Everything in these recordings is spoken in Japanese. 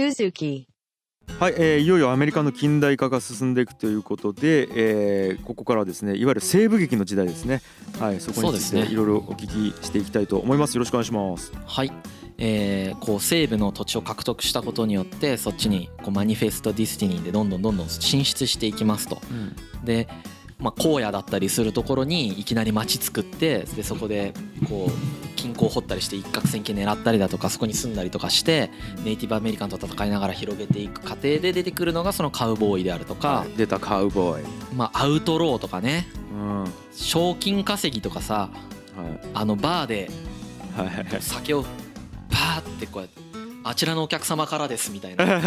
Suzuki. はい、えーいよいよアメリカの近代化が進んでいくということで、えーここからはですねいわゆる西部劇の時代ですね。はいそこについそうですね。ていろいろお聞きしていきたいと思います。よろしくお願いします。はい、えーこう西部の土地を獲得したことによってそっちにこうマニフェスト・ディスティニーでどんどんどんどん進出していきますと。で、まあ、荒野だったりするところにいきなり町作ってでそこでこう金庫を掘ったりして一攫千金狙ったりだとかそこに住んだりとかしてネイティブアメリカンと戦いながら広げていく過程で出てくるのがそのカウボーイであるとか、出たカウボーイ。まあ、アウトローとかね。うん。はい賞金稼ぎとかさあのバーではいはいはい。酒をパーってこうやってあちらのお客様からですみたいな。あ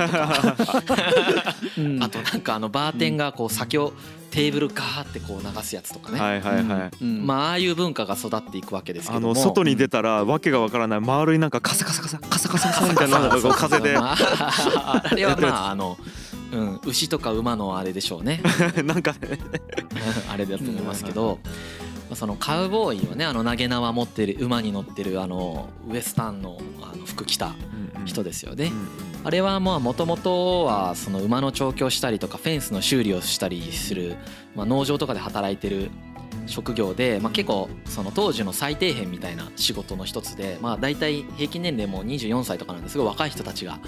となんかあのバーテンがこう酒をテーブルガーってこう流すやつとかね、はいはいはい。うん。まあああいう文化が育っていくわけですけあども。の外に出たらわけがわからない丸いなんかカサカサカサカサカサカサみたいな 風で。まあ、あれはまああの、うん、牛とか馬のあれでしょうね。なんかね。あれだと思いますけど、まあそのカウボーイはねあの投げ縄持ってる馬に乗ってるあのウエスタンのあの服着た人ですよね。あれはまあもともとはその馬の調教したりとかフェンスの修理をしたりする、まあ、農場とかで働いてる職業で、まあ、結構その当時の最底辺みたいな仕事の一つで、まあ、大体平均年齢も24歳とかなんですごい若い人たちが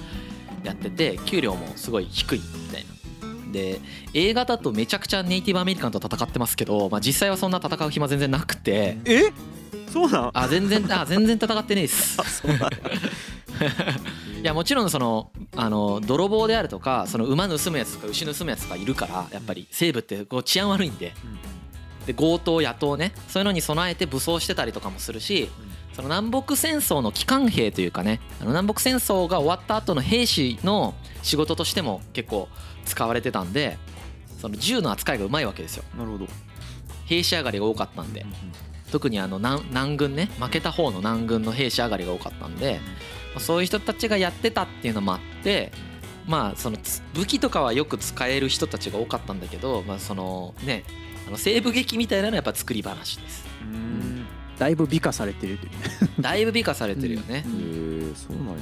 やってて給料もすごい低いみたいな。で映画だとめちゃくちゃネイティブアメリカンと戦ってますけど、まあ、実際はそんな戦う暇全然なくて。え？そうなんあ全然あ全然戦ってねえっす。いやもちろんそのあの泥棒であるとかその馬盗むやつとか牛盗むやつとかいるからやっぱり西部ってこう治安悪いんで。で強盗野党ねそういうのに備えて武装してたりとかもするしその南北戦争の機関兵というかねあの南北戦争が終わった後の兵士の仕事としても結構使われてたんでその銃の扱いがうまいわけですよ。なるほど。兵士上がりが多かったんで特にあの南南軍ね負けた方の南軍の兵士上がりが多かったんでまあそういう人たちがやってたっていうのもあってまあそのつ武器とかはよく使える人たちが多かったんだけどまあそのねあの西部劇みたいなのはやっぱ作り話です。うん。だいぶ美化されてるという。ねだいぶ美化されてるよね。うへえそうなんや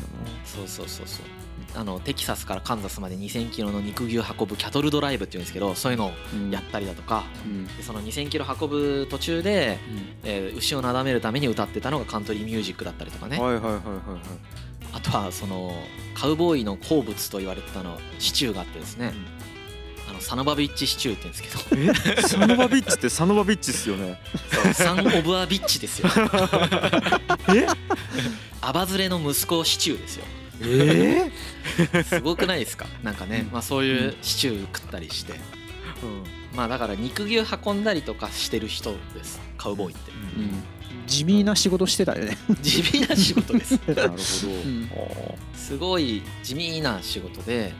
そうそうそうそうあのテキサスからカンザスまで2000キロの肉牛を運ぶキャトルドライブっていうんですけどそういうのをやったりだとかうん。でその2000キロ運ぶ途中で、えー牛をなだめるために歌ってたのがカントリーミュージックだったりとかね。なはいはいはいはい。あとはそのカウボーイの好物と言われてたのシチューがあってですね、あのサノバビッチシチューって言うんですけど。サノバビッチってサノバビッチっすよね。そうサン・オブ・ア・ビッチですよ。え？アバズレの息子シチューですよえすごくないですか？なんかね、まあ、そういうシチュー食ったりして。まあだから肉牛運んだりとかしてる人です。カウボーイって。うん。地味な仕事してたよね。地味な仕事です。なるほど。ん。すごい地味な仕事で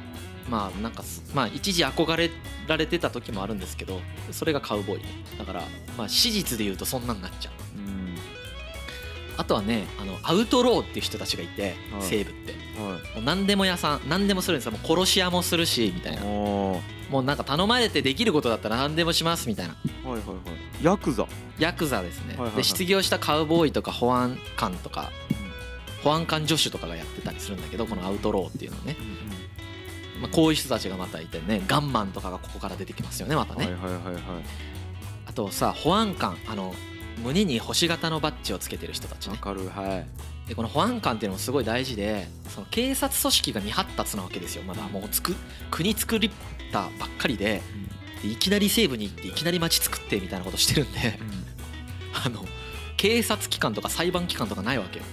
まあなんかすまあ一時憧れられてた時もあるんですけどそれがカウボーイだからまあ史実で言うとそんなんなっちゃう。うんあとはねあのアウトローっていう人たちがいてはい。西部って。はい。もう何でも屋さん何でもするんですよもう殺し屋もするしみたいな。あもうなんか頼まれてできることだったら何でもしますみたいな。あはいはいはい。ヤクザ。ヤクザですね、で失業したカウボーイとか保安官とか保安官助手とかがやってたりするんだけどこのアウトローっていうのね、まあ、こういう人たちがまたいてねガンマンとかがここから出てきますよねまたね、はいはいはいはい。あとさ保安官あの胸に星型のバッジをつけてる人たちね。わかるはい。でこの保安官っていうのもすごい大事でその警察組織が未発達なわけですよ。まだもうつく国作りたばっかりででいきなり西部に行っていきなり町作ってみたいなことしてるんであの警察機関とか裁判機関とかないわけよ。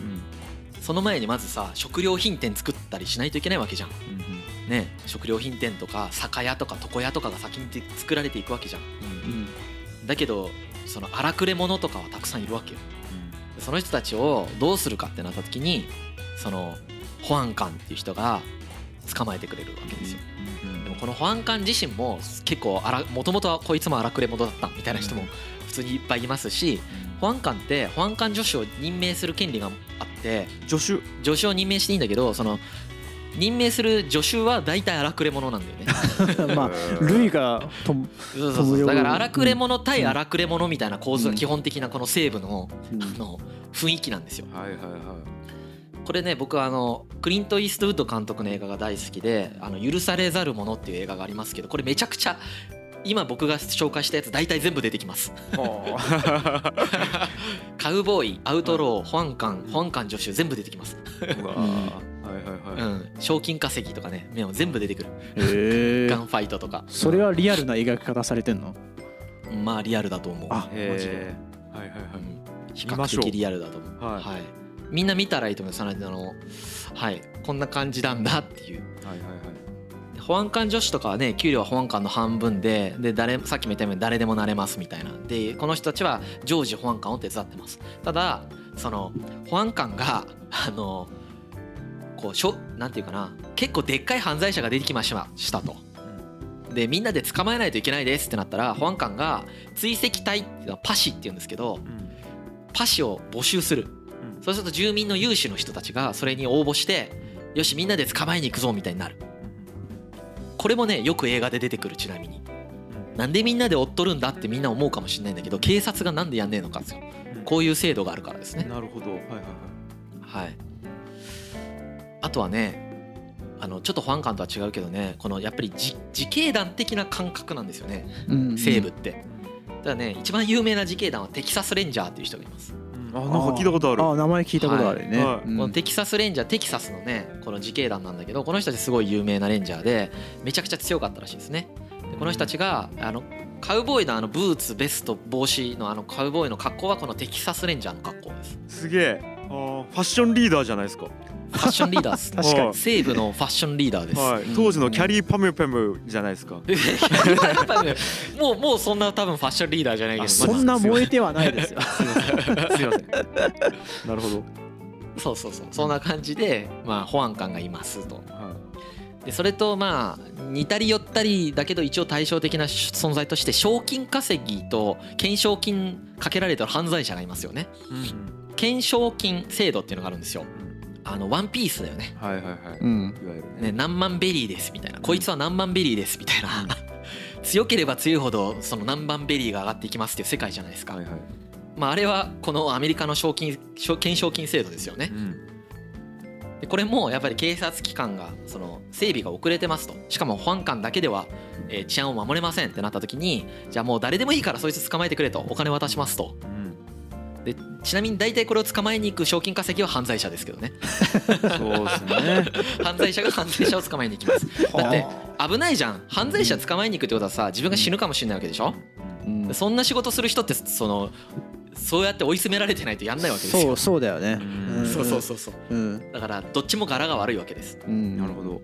その前にまずさ食料品店作ったりしないといけないわけじゃん。ね食料品店とか酒屋とか床屋とかが先に作られていくわけじゃんうん。だけどその荒くれ者とかはたくさんいるわけよ。その人たちをどうするかってなった時にその保安官っていう人が捕まえてくれるわけですよ。でもこの保安官自身も結構もともとはこいつも荒くれ者だったみたいな人も普通にいっぱいいますし保安官って保安官助手を任命する権利があって助手。助手を任命していいんだけどその任命する助手は大体荒くれ者なんだよね。まあ類がともそうそうそう。だから荒くれ者対荒くれ者みたいな構図が基本的なこの西部のうん。あの雰囲気なんですよ。はいはいはこれね僕はあのクリント・イーストウッド監督の映画が大好きで「あの許されざる者」っていう映画がありますけどこれめちゃくちゃ今僕が紹介したやつ大体全部出てきます。カウボーイアウトロー保安官保安官助手全部出てきます、はいはいはい、うん、賞金稼ぎとかねもう全部出てくる。ガンファイトとか。それはリアルな描き方されてんの？まあリアルだと思う。あマジで。へーはいはいはい。うん。比較的リアルだと思う。はい。はい、みんな見たらいいと思いますそのあの。はい。こんな感じなんだっていう。はいはいはい。で保安官女子とかはね給料は保安官の半分でで誰さっきも言ったように誰でもなれますみたいな。でこの人たちは常時保安官を手伝ってます。ただその保安官があのこうしょなんていうかな結構でっかい犯罪者が出てきましたしたと。でみんなで捕まえないといけないですってなったら保安官が追跡隊っていうのはパシっていうんですけどうん。パシを募集する。うん。そうすると住民の有志の人たちがそれに応募してよしみんなで捕まえに行くぞみたいになるこれもねよく映画で出てくるちなみに。なんでみんなで追っとるんだってみんな思うかもしれないんだけど警察がなんでやんねえのかですよこういう制度があるからですね。なるほど。はいはいはい。はい。あとはねあのちょっと保安官とは違うけどねこのやっぱり自自警団的な感覚なんですよね。うん西部って。だからね一番有名な自警団はテキサスレンジャーっていう人がいます。うんあなんか聞いたことある。あ名前聞いたことあるね、はい。うん。このテキサスレンジャーテキサスのねこの自警団なんだけどこの人たちすごい有名なレンジャーでめちゃくちゃ強かったらしいですね。でこの人たちがあのカウボーイのあのブーツベスト帽子のあのカウボーイの格好はこのテキサスレンジャーの格好です。すげえ。ファッションリーダーじゃないですかファッションリーダーです。ね 確かに。はい西部のファッションリーダーです、はい。当時のキャリーパムパムじゃないですか。もうもうそんな多分ファッションリーダーじゃないけどあそんな燃えてはないですよ。すいません。すいません。なるほど。そうそうそう。そんな感じでまあ保安官がいますと。はでそれとまあ似たり寄ったりだけど一応対照的な存在として賞金稼ぎと懸賞金かけられてる犯罪者がいますよね。いうん。懸賞金制度っていうのがあるんですよあのワンピースだよね。はいはいはい。うん。いわゆるね。何万ベリーですみたいな。こいつは何万ベリーですみたいな。強ければ強いほどその何万ベリーが上がっていきますっていう世界じゃないですか。はいはい。まああれはこのアメリカの賞金賞懸賞金制度ですよね。うん。でこれもやっぱり警察機関がその整備が遅れてますと。しかも保安官だけではえー治安を守れませんってなった時にじゃあもう誰でもいいからそいつ捕まえてくれとお金渡しますと。うんでちなみに大体これを捕まえに行く賞金稼ぎは犯罪者ですけどね。そうですね。犯罪者が犯罪者を捕まえに行きます。だって危ないじゃん。犯罪者捕まえに行くってことはさ自分が死ぬかもしれないわけでしょ？うん。そんな仕事する人ってそのそうやって追い詰められてないとやんないわけですよ。そうそうだよね。うん。そうそうそうそう。うん。だからどっちも柄が悪いわけです。うん。なるほど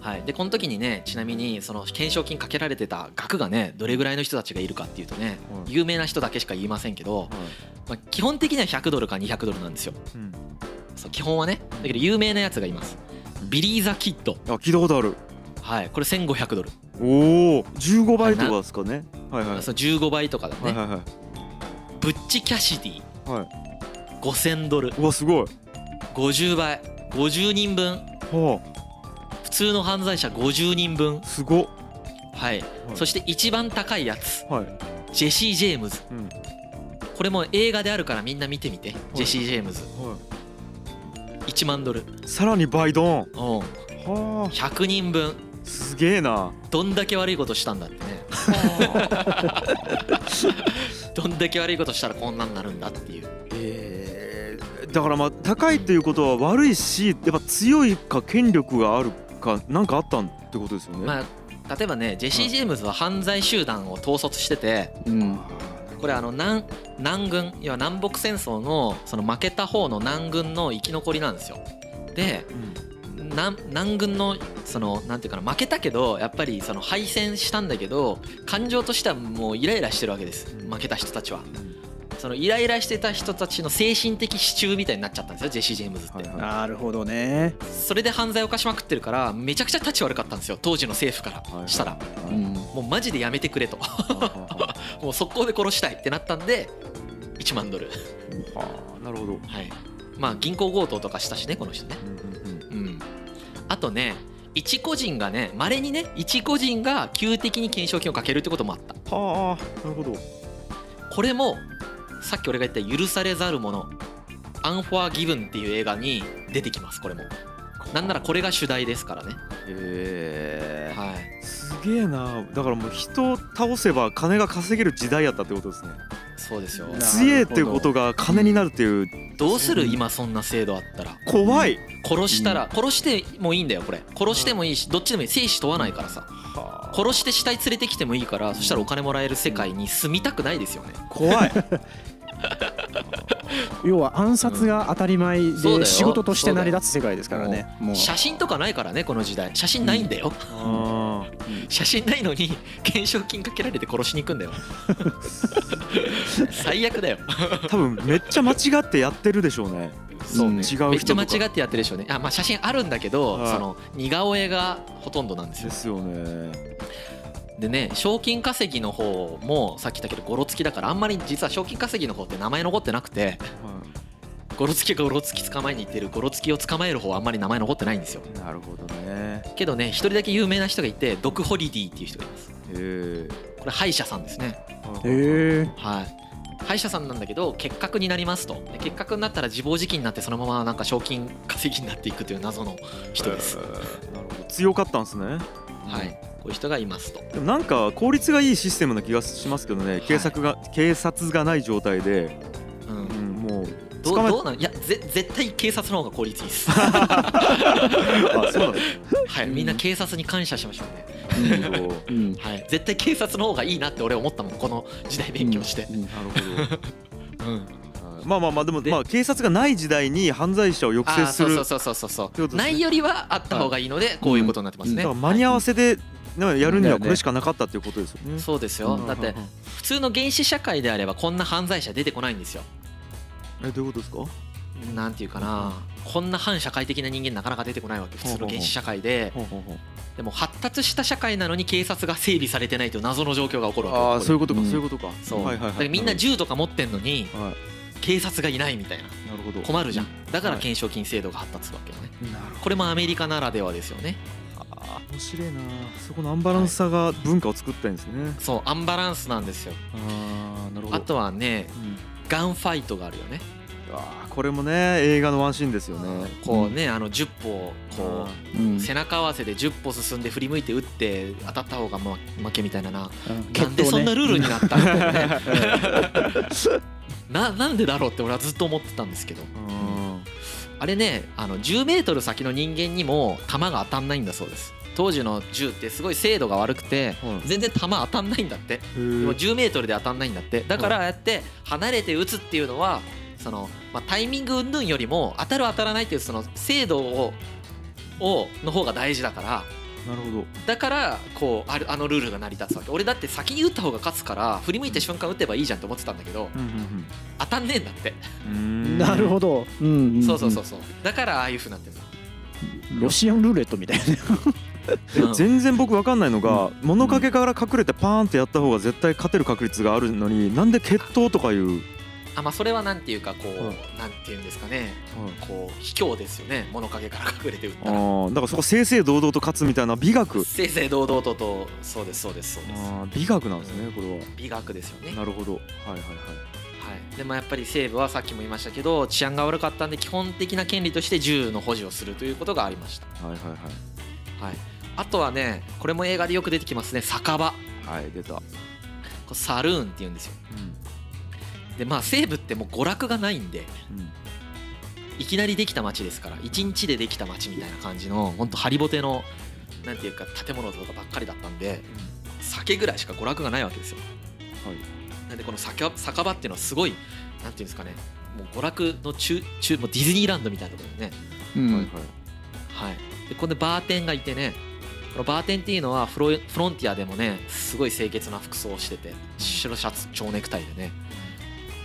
はい、でこの時にねちなみにその懸賞金かけられてた額がねどれぐらいの人たちがいるかっていうとねはい。有名な人だけしか言いませんけど、はい。まあ、基本的には100ドルか200ドルなんですよ。うん。そう基本はね。だけど有名なやつがいます。ビリー・ザ・キッド。あ聞いたことある。はい。これ1500ドル、おお15倍とかですかね。はいはい。そう15倍とかだね、はいはいはい。ブッチ・キャシディ。はい。5000ドル。うわすごい。50倍。50人分。は普通の犯罪者50人分。あすごっ。はい、そして一番高いやつ。はい。ジェシー・ジェームズ。うん。これも映画であるからみんな見てみて。ジェシー・ジェームズ。は1万ドル。いさらに倍ドン。うん。はあ。100人分。すげえな。どんだけ悪いことしたんだってね。どんだけ悪いことしたらこんなになるんだっていう。え。ーだからまあ高いっていうことは悪いしやっぱ強いか権力があるかなんかあったってことですよね。まあ例えばねジェシー・ジェームズは犯罪集団を統率しててうん。これあの南南軍要は南北戦争のその負けた方の南軍の生き残りなんですよ。でうん。南南軍のそのなんていうかな負けたけどやっぱりその敗戦したんだけど感情としてはもうイライラしてるわけです負けた人たちはそのイライラしてた人たちの精神的支柱みたいになっちゃったんですよジェシー・ジェームズって、はいはい。なるほどね。それで犯罪を犯しまくってるからめちゃくちゃ立ち悪かったんですよ当時の政府から。したら、もうマジでやめてくれと。は もう速攻で殺したいってなったんで1万ドル。あはあなるほど。はい。まあ銀行強盗とかしたしねこの人ね。うんうんうん。うん。あとね一個人がねまれにね一個人が急的に懸賞金をかけるってこともあった。はあなるほど。これもさっき俺が言った「許されざる者」「アンフォア・ギブン」っていう映画に出てきますこれも。なんならこれが主題ですからね。へえはい。すげえな。だからもう人を倒せば金が稼げる時代やったってことですね。そうですよ。な強えっていうことが金になるっていう。どうする？今そんな制度あったら。怖い。殺したら殺してもいいんだよこれ。殺してもいいしどっちでもいい生死問わないからさ。殺して死体連れてきてもいいからそしたらお金もらえる世界に住みたくないですよね。怖い 要は暗殺が当たり前で仕事として成り立つ世界ですからね。もう。写真とかないからねこの時代。写真ないんだよ。あ 写真ないのに懸賞金かけられて殺しに行くんだよ。最悪だよ。ー多分めっちゃ間違ってやってるでしょうね。そうね。違うめっちゃ間違ってやってるでしょうね。あまあ写真あるんだけどはい。その似顔絵がほとんどなんですよ。ですよねでね賞金稼ぎの方もさっき言ったけどゴロつきだからあんまり実は賞金稼ぎの方って名前残ってなくてはゴロつきがゴロつき捕まえに行ってるゴロつきを捕まえる方はあんまり名前残ってないんですよ。いなるほどね。けどね一人だけ有名な人がいてドク・ホリディっていう人がいます。へえこれ歯医者さんですね。へえはい。歯医者さんなんだけど結核になりますと。で結核になったら自暴自棄になってそのままなんか賞金稼ぎになっていくという謎の人です、なるほど。強かったんですねはい。こういう人がいますと。でもなんか効率がいいシステムな気がしますけどね。警察が警察がない状態で、うん。うん、もうどうどうなんいやぜ絶対警察の方が効率いいです。あそうなんではいみんな警察に感謝しましょうね。すなるほうん。はい。絶対警察の方がいいなって俺思ったもんこの時代勉強して。うん。ど。うん。はい まあまあまあでもでまあ警察がない時代に犯罪者を抑あ制するーそうそうそうそうそうね。ないよりはあった方がいいのでこういうことになってますね。だから間に合わせでねやるにはこれしかなかったっていうことですよね。そうですよ。だって普通の原始社会であればこんな犯罪者出てこないんですよ。えどういうことですか？なんていうかな。こんな反社会的な人間なかなか出てこないわけ普通の原始社会で。でも発達した社会なのに警察が整備されてないという謎の状況が起こるわけああそういうこことか、うん。そういうことか。そう。はいはいはい。だからみんな銃とか持ってんのには警察がいないみたいな。いなるほど。困るじゃん。だからはい。懸賞金制度が発達するわけよね。なるほこれもアメリカならではですよね。ど。ああ面白いな。そこのアンバランスさが文化を作ったんですね。そうアンバランスなんですよ。ああなるほど。あとはねうん。ガンファイトがあるよね。あーこれもね映画のワンシーンですよね。こうねあの10歩こうん。う背中合わせで10歩進んで振り向いて打って当たった方がま負けみたいなな。うん。なんでそんなルールになったんだよね ななんでだろうって俺はずっと思ってたんですけど。うん。あれねあの10メートル先の人間にも弾が当たんないんだそうです。当時の銃ってすごい精度が悪くてはい全然弾当たんないんだって。へでーも10メートルで当たんないんだって。だからああやって離れて撃つっていうのはその、まあ、タイミング云々よりも当たる当たらないっていうその精度ををの方が大事だからなるほど。だからこうあるあのルールが成り立つわけ。俺だって先に打った方が勝つから振り向いた瞬間打てばいいじゃんって思ってたんだけどうんうん当たんねえんだって。うん。うんなるほど。うんんそうそうそうそう。だからああいうふうになってるロシアンルーレットみたいな。全然僕わかんないのが、物陰から隠れてパーンってやった方が絶対勝てる確率があるのになんで決闘とかいう、あまあそれはなんていうかこう、はいなんていうんですかね。こう卑怯ですよね。物陰から隠れて打ったあらーだからそこ正々堂々と勝つみたいな美学。正々堂々ととそうですそうですそうです。あー美学なんですねこれは。美学ですよね。なるほど。はいはいはい。はい、でもやっぱり西部はさっきも言いましたけど治安が悪かったんで基本的な権利として銃の保持をするということがありました、はいはいはい、あとはねこれも映画でよく出てきますね酒場。こはいはい出た、れサルーンっていうんですよ。うんでまあ西部ってもう娯楽がないんでうん。いきなりできた街ですから1日でできた街みたいな感じのほんとハリボテのなんていうか建物とかばっかりだったんで酒ぐらいしか娯楽がないわけですよ。はい。なんでこの酒酒場っていうのはすごいなんていうんですかねもう娯楽の中中もうディズニーランドみたいなところでね。うん。はいはい。はい、でここでバーテンがいてねこのバーテンっていうのはフロフロンティアでもねすごい清潔な服装をしてて白シャツ蝶ネクタイでね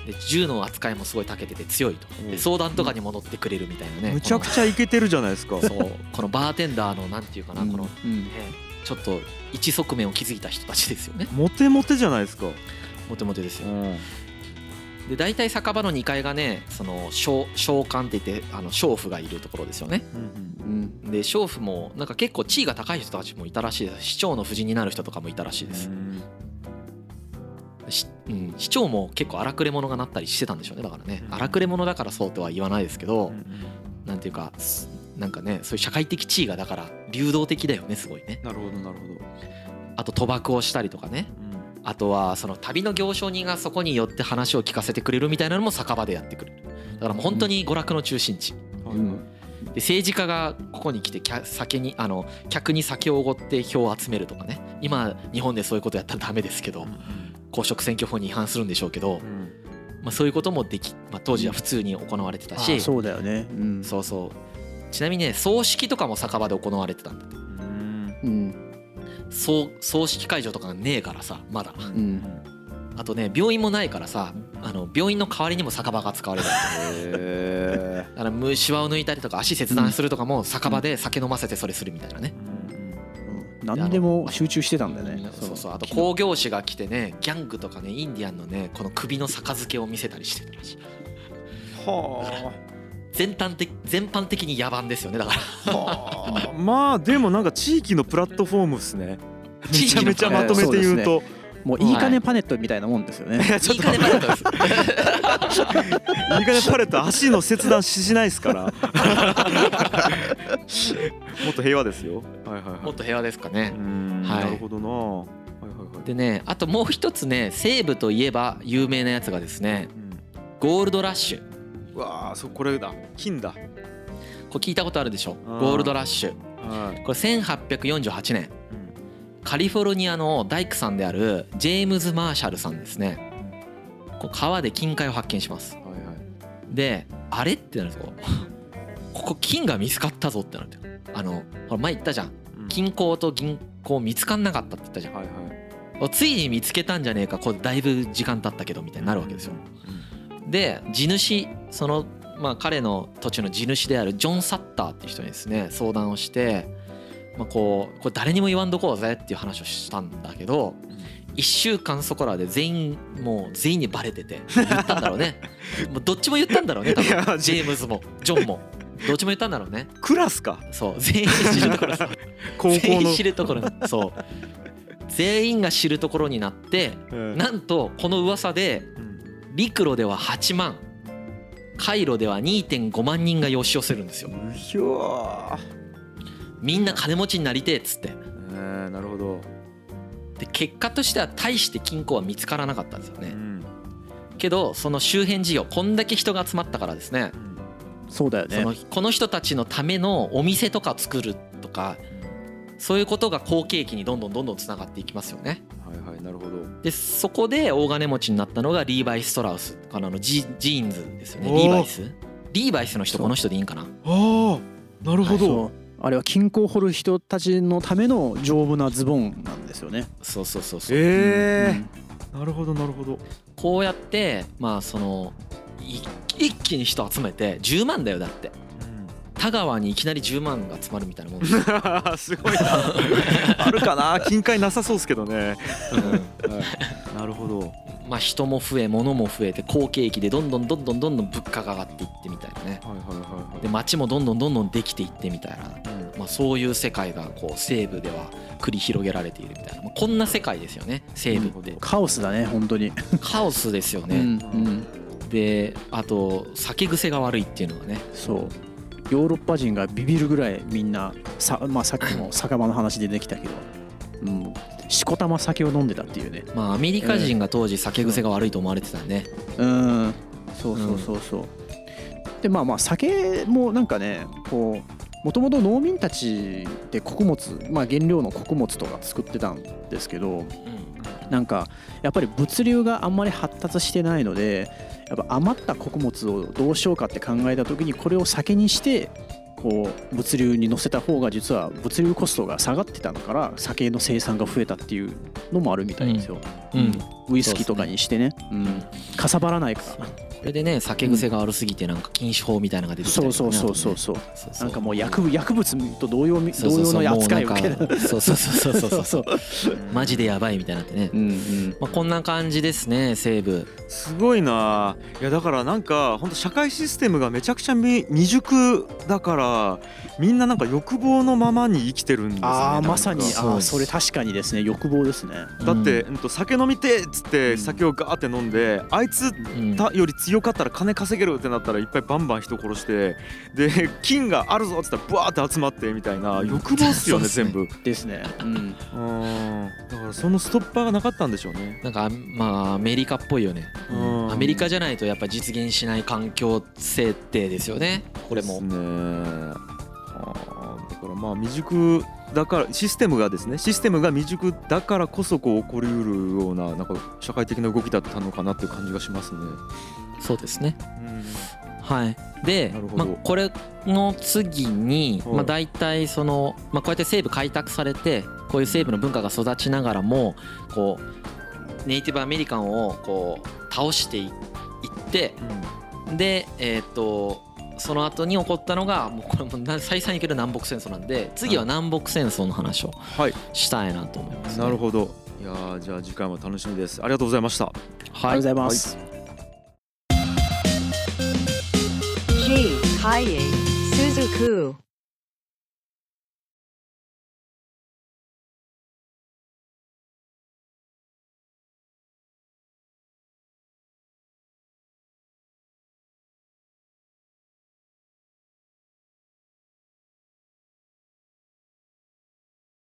で銃の扱いもすごい長けてて強いと。うん。で相談とかにも乗ってくれるみたいなね。むちゃくちゃイケてるじゃないですか。こ のそう。このバーテンダーのなんていうかな、この、ちょっと一側面を築いた人たちですよね。モテモテじゃないですか。モテモテですよ。ん。で大体酒場の2階がねその商商館って言ってあの娼婦がいるところですよね。うんで娼婦もなんか結構地位が高い人たちもいたらしいです。市長の夫人になる人とかもいたらしいです、しうん、市長も結構荒くれ者がなったりしてたんでしょうねだからね。うん。荒くれ者だからそうとは言わないですけどなんていうかすなんかねそういう社会的地位がだから流動的だよねすごいね。なるほどなるほど。あと賭博をしたりとかね。あとはその旅の行商人がそこによって話を聞かせてくれるみたいなのも酒場でやってくる。だからもう本当に娯楽の中心地。で政治家がここに来て酒にあの客に酒をおごって票を集めるとかね。今日本でそういうことやったらダメですけど公職選挙法に違反するんでしょうけど、うん。まあ、そういうこともでき、まあ、当時は普通に行われてたし、あそうだよね。うん。そうそう。ちなみにね葬式とかも酒場で行われてたんだって。うん。うん。葬葬式会場とかがねえからさまだ。うん。あとね病院もないからさあの病院の代わりにも酒場が使われる。へだからむしわを抜いたりとか足切断するとかも酒場で酒飲ませてそれするみたいなね、うん何でも集中してたんだよね。そうそう。あと興行師が来てねギャングとかねインディアンのねこの首の杯を見せたりしてたらしい。ーは全般的全般的に野蛮ですよねだから。あはあ。まあでもなんか地域のプラットフォームっすね。め地域のちゃめちゃまとめて言うともういいかねパネットみたいなもんですよね。い。や ちょっといいかねパレットです。いいかねパレット足の切断ししないですから。もっと平和ですよ。はいはいはい。もっと平和ですかね。なるほどな。はいはいはい。でねあともう一つね西部といえば有名なやつがですねゴールドラッシュ。わあそうこれだ。金だ。これ聞いたことあるでしょ？うん。ゴールドラッシュ。はい。これ1848年うんカリフォルニアの大工さんであるジェームズ・マーシャルさんですね。こう川で金塊を発見します。はいはいであれってなるんですよ。ここ金が見つかったぞってなるんですよ。あのほら前言ったじゃん。うん。金鉱と銀鉱見つかんなかったって言ったじゃん。はいはい。おついに見つけたんじゃねえか。これだいぶ時間経ったけどみたいになるわけですよ。で地主そのまあ彼の土地の地主であるジョン・サッターっていう人にですね相談をしてまあこうこれ誰にも言わんどこうぜっていう話をしたんだけど1週間そこらで全員もう全員にバレてて言ったんだろうね。もうどっちも言ったんだろうね多分。ジ。ェームズもジョンも。どっちも言ったんだろうね。クラスか。そう全員知るところ。さ 高校の。全員知るところに そう。全員が知るところになってうん。なんとこの噂でうん。陸路では8万海路では2.5万人が押し寄せるんですよみんな金持ちになりてえっつって。えーなるほど。で結果としては大して金庫は見つからなかったんですよね。うん。けどその周辺事業こんだけ人が集まったからですね。うん。そうだよね。そのこの人たちのためのお店とか作るとかそういうことが好景気にどんどんどんどんつながっていきますよね。はいはいなるほど。でそこで大金持ちになったのがリーバイ・ストラウスからのジジーンズですよね。リーバイス？リーバイスの人この人でいいんかな？ああなるほど。そうあれは金庫を掘る人たちのための丈夫なズボンなんですよね。そうそうそうそう。ええなるほどなるほど。こうやってまあそのい一気に人集めて10万だよだって田川にいきなり10万が集まるみたいなもん。で すごいな。あるかな？金塊なさそうですけどね。うん。なるほど。まあ人も増え物も増えて好景気でどんどんどんどんどんどん物価が上がっていってみたいなね。はいはいはいはい。で街もどんどんどんどんできていってみたいな、うん。まあ、そういう世界がこう西部では繰り広げられているみたいな、まあ、こんな世界ですよね西部って。カオスだね本当に。カオスですようんね、うん。であと酒癖が悪いっていうのがね。そうヨーロッパ人がビビるぐらいみんなさ,、まあ、さっきも酒場の話でできたけど、うん、しこたま酒を飲んでたっていうね。まあアメリカ人が当時酒癖が悪いと思われてたね、うん。そうそうそうそう、でまあまあ酒もなんかねこうもともと農民たちで穀物、まあ、原料の穀物とか作ってたんですけどなんかやっぱり物流があんまり発達してないのでやっぱ余った穀物をどうしようかって考えた時にこれを酒にしてこう物流に乗せた方が実は物流コストが下がってたのから酒の生産が増えたっていうのもあるみたいですよ、うん。ウイスキーとかにしてね。うん、かさばらないから。これでね酒癖が悪すぎてなんか禁酒法みたいなのが出てきたりとかねそうそうそうそうあそう。とね。そうそうなんかもう薬物薬物と同様み同そうそうそう。様の扱いを受けるそうそうそうそう。そうそうそうマジでやばいみたいになってね、うんうん。まあ、こんな感じですね西部。すごいな。いやだからなんか本当社会システムがめちゃくちゃ未未熟だからみんななんか欲望のままに生きてるんですよね。ああまさに。あーそれ確かにですね。欲望ですね。だって、ううんと酒飲みてえっつってうん。酒をガーって飲んであいつうん。たより強強かったら金稼げるってなったらいっぱいバンバン人殺してで金があるぞっつったらブワーって集まってみたいな欲望っすよね全部。ですね。うん。うん。だからそのストッパーがなかったんでしょうね。なんかまあアメリカっぽいよね。うん。アメリカじゃないとやっぱ実現しない環境設定ですよね。これも。ですね。だからまあ未熟だからシステムがですねシステムが未熟だからこそこう起こりうるようななんか社会的な動きだったのかなっていう感じがしますね。そうですね。うん。はい。でまあ、これの次に、はい。まあ、大体その、まあ、こうやって西部開拓されてこういう西部の文化が育ちながらもこうネイティブアメリカンをこう倒していってでえっ、とその後に起こったのがもうこれもな再三にける南北戦争なんで次は南北戦争の話をはい、したいなと思います、ね、なるほど。いやーじゃあ次回も楽しみです。ありがとうございました。ありがとうございます、G. Kaye Suzuku.